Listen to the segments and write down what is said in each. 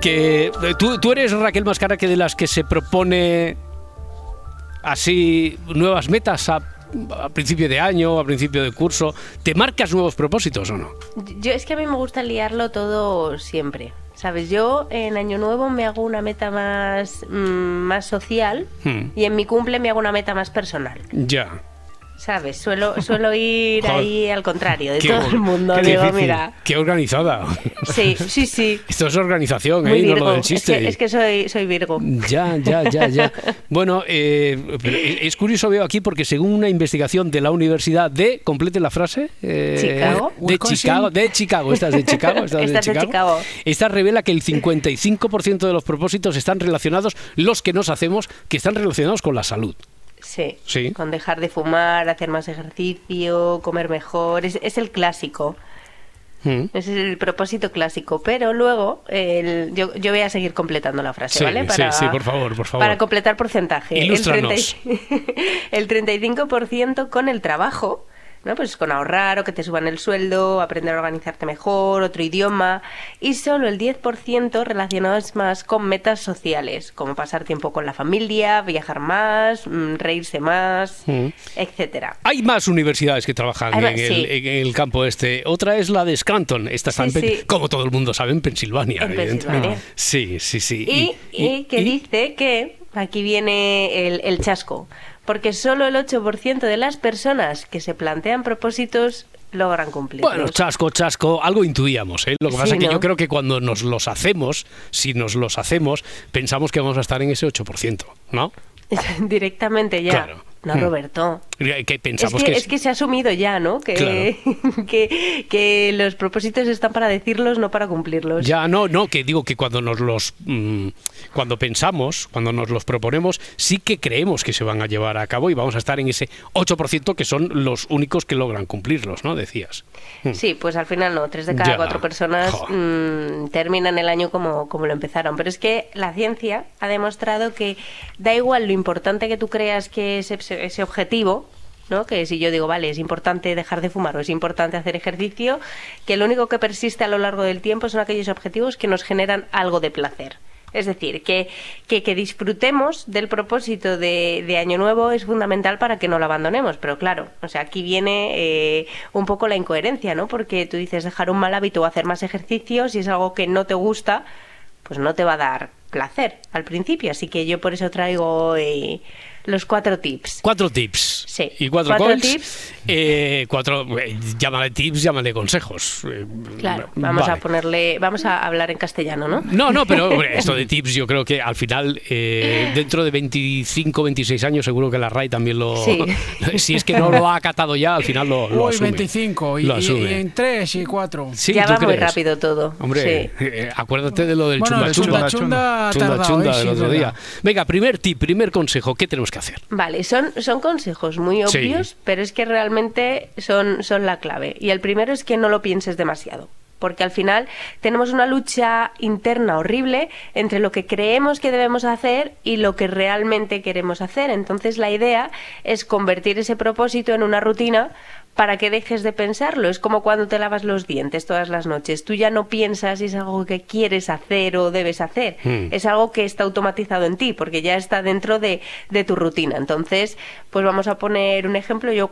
Que eh, tú, tú eres Raquel Mascara que de las que se propone así nuevas metas a, a principio de año, a principio de curso. ¿Te marcas nuevos propósitos o no? Yo es que a mí me gusta liarlo todo siempre. ¿Sabes? Yo en Año Nuevo me hago una meta más, mm, más social Hmm. y en mi cumple me hago una meta más personal. Ya. ¿Sabes? Suelo, suelo ir Joder. ahí al contrario de Qué todo el mundo. qué Digo, difícil, mira. Qué organizada. Sí, sí, sí. Esto es organización, Muy ¿eh? No lo del Es chiste. que, es que soy, soy Virgo. Ya, ya, ya, ya. Bueno, eh, es curioso veo aquí porque según una investigación de la Universidad de, complete la frase, eh, Chicago. de Wisconsin. Chicago, de Chicago, esta es de Chicago, esta es de es de Chicago. Chicago. Esta revela que el 55% de los propósitos están relacionados, los que nos hacemos, que están relacionados con la salud. Sí. Sí. Con dejar de fumar, hacer más ejercicio, comer mejor. Es, es el clásico. Mm. Ese es el propósito clásico. Pero luego, el- yo, yo voy a seguir completando la frase, Sí, ¿vale? sí, sí, por favor, por favor. Para completar porcentaje. El, Ilústranos. 30 el 35% con el trabajo. ¿No? Pues con ahorrar o que te suban el sueldo, aprender a organizarte mejor, otro idioma, y solo el 10% relacionados más con metas sociales, como pasar tiempo con la familia, viajar más, mm, reírse más, Mm. etcétera. Hay más universidades que trabajan Hay en más, el, sí. en el campo este. Otra es la de Scranton. Esta está, Sí, en sí. como todo el mundo sabe, en Pensilvania. En evidentemente. Pensilvania. Sí, sí, sí. Y, y que dice que aquí viene el, el chasco, porque solo el 8% de las personas que se plantean propósitos logran cumplirlos. Bueno, chasco, chasco, algo intuíamos. ¿eh? Lo que Sí, pasa es que ¿no? yo creo que cuando nos los hacemos, si nos los hacemos, pensamos que vamos a estar en ese 8%, ¿no? Directamente ya. Claro. No, Mm. Roberto. Que Es que, que, es que se ha asumido ya, ¿no? Que, que, que los propósitos están para decirlos, no para cumplirlos. Ya, no, no, que digo que cuando nos los mm, cuando pensamos, cuando nos los proponemos, sí que creemos que se van a llevar a cabo y vamos a estar en ese 8% que son los únicos que logran cumplirlos, ¿no? Decías. Mm. Sí, pues al final no, tres de cada Ya. cuatro personas mm, terminan el año como, como lo empezaron. Pero es que la ciencia ha demostrado que da igual lo importante que tú creas que es ese objetivo, ¿no? Que si yo digo, vale, es importante dejar de fumar o es importante hacer ejercicio, que lo único que persiste a lo largo del tiempo son aquellos objetivos que nos generan algo de placer. Es decir, que, que, disfrutemos del propósito de, de Año Nuevo es fundamental para que no lo abandonemos. Pero claro, o sea, aquí viene eh, un poco la incoherencia, ¿no? Porque tú dices dejar un mal hábito o hacer más ejercicio, si es algo que no te gusta, pues no te va a dar placer al principio. Así que yo por eso traigo eh, los cuatro tips. Cuatro tips. Sí. Y cuatro, Cuatro coins. tips. Eh, cuatro, eh, llámale tips, llámale consejos. Eh, Claro, vamos vale. a ponerle, vamos a hablar en castellano, ¿no? No, no, pero hombre, esto de tips yo creo que al final, eh, dentro de 25, 26 años, seguro que la RAI también lo... Sí. Si es que no lo ha acatado ya, al final lo, lo Uy, asume. 25 y, Lo asume. y en 3 y 4. Sí, ya ¿tú va muy crees? rápido todo. Hombre, Sí. eh, acuérdate de lo del Bueno, chumba chumba. chunda chunda ha Chunda tardado, chunda ¿eh? del Sí, otro día. Venga, primer tip, primer consejo, ¿qué tenemos que hacer? Vale, son, son consejos muy Sí. obvios, pero es que realmente son, son la clave. Y el primero es que no lo pienses demasiado. Porque al final tenemos una lucha interna horrible entre lo que creemos que debemos hacer y lo que realmente queremos hacer. Entonces la idea es convertir ese propósito en una rutina para que dejes de pensarlo. Es como cuando te lavas los dientes todas las noches. Tú ya no piensas si es algo que quieres hacer o debes hacer. Hmm. Es algo que está automatizado en ti porque ya está dentro de, de tu rutina. Entonces, pues vamos a poner un ejemplo. Yo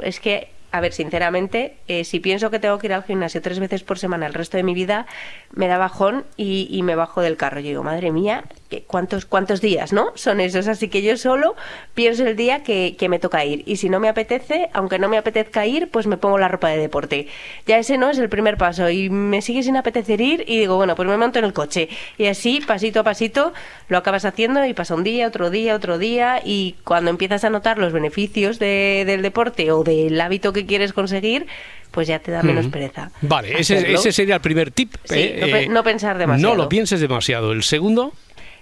es que a ver, sinceramente, eh, si pienso que tengo que ir al gimnasio tres veces por semana el resto de mi vida, me da bajón y, y me bajo del carro. Yo digo, madre mía, ¿qué- ¿cuántos, ¿cuántos días, no? Son esos. Así que yo solo pienso el día que, que me toca ir. Y si no me apetece, aunque no me apetezca ir, pues me pongo la ropa de deporte. Ya ese no es el primer paso. Y me sigue sin apetecer ir y digo, bueno, pues me monto en el coche. Y así, pasito a pasito, lo acabas haciendo y pasa un día, otro día, otro día. Y cuando empiezas a notar los beneficios de- del deporte o del hábito que quieres conseguir, pues ya te da menos Mm. pereza. Vale, ese, ese sería el primer tip. Sí, eh, no eh, no pensar demasiado. No lo pienses demasiado. El segundo,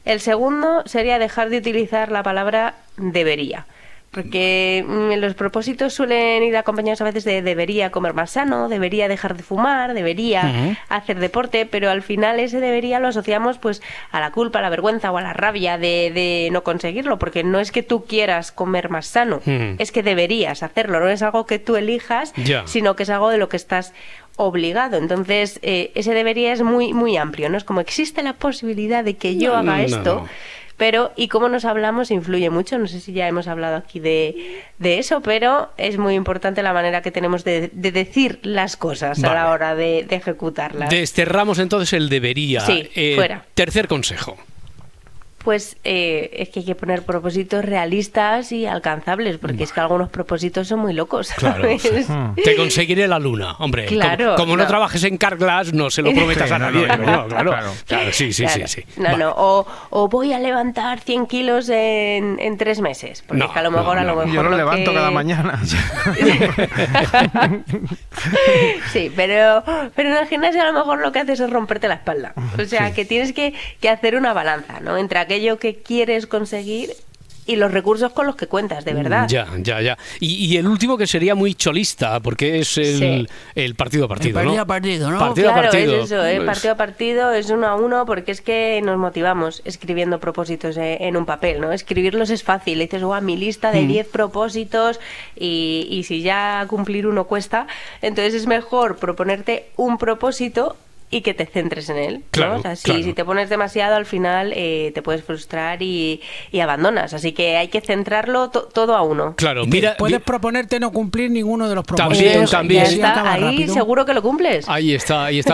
El segundo sería dejar de utilizar la palabra debería. Porque mm, los propósitos suelen ir acompañados a veces de debería comer más sano, debería dejar de fumar, debería hacer deporte, pero al final ese debería lo asociamos pues a la culpa, a la vergüenza o a la rabia de, de no conseguirlo, porque no es que tú quieras comer más sano, es que deberías hacerlo, no es algo que tú elijas, sino que es algo de lo que estás obligado. Entonces, eh, ese debería es muy, muy amplio, ¿no? Es como existe la posibilidad de que yo No, haga no, esto. no. Pero, y cómo nos hablamos influye mucho. No sé si ya hemos hablado aquí de, de eso, pero es muy importante la manera que tenemos de, de decir las cosas a la hora de, de ejecutarlas. Desterramos entonces el debería. Sí, fuera. Tercer consejo. Pues eh, es que hay que poner propósitos realistas y alcanzables, porque es que algunos propósitos son muy locos. Claro. ¿sabes? Te conseguiré la luna, hombre. Como- Claro, como, no, no. trabajes en Carglass, no se lo prometas Sí, a nadie. no, No, no, claro, claro. claro, sí, sí, Claro. sí, sí. No, o, o voy a levantar 100 kilos en, en tres meses. Porque No, es que a lo no, mejor, a lo mejor. Yo lo lo levanto que- cada mañana. sí, pero, pero en el gimnasio a lo mejor lo que haces es romperte la espalda. O sea, que tienes que, que hacer una balanza, ¿no? Entre aquello que quieres conseguir y los recursos con los que cuentas, de verdad. Ya, ya, ya. Y, y el último que sería muy cholista, porque es el, Sí. el partido a partido, El ¿no? partido a partido, ¿no? Partido a claro, partido. es eso, ¿eh? Pues- partido a partido es uno a uno porque es que nos motivamos escribiendo propósitos eh, en un papel, ¿no? Escribirlos es fácil, dices, guau, mi lista Mm. de 10 propósitos y, y si ya cumplir uno cuesta, entonces es mejor proponerte un propósito y que te centres en él. ¿no? Claro, O sea, si, claro. si te pones demasiado al final eh, te puedes frustrar y, y abandonas, así que hay que centrarlo to- todo a uno. Claro, mira. puedes proponerte no cumplir ninguno de los También, propósitos. también. Está, acaba ahí rápido. seguro que lo cumples. Ahí está, ahí está.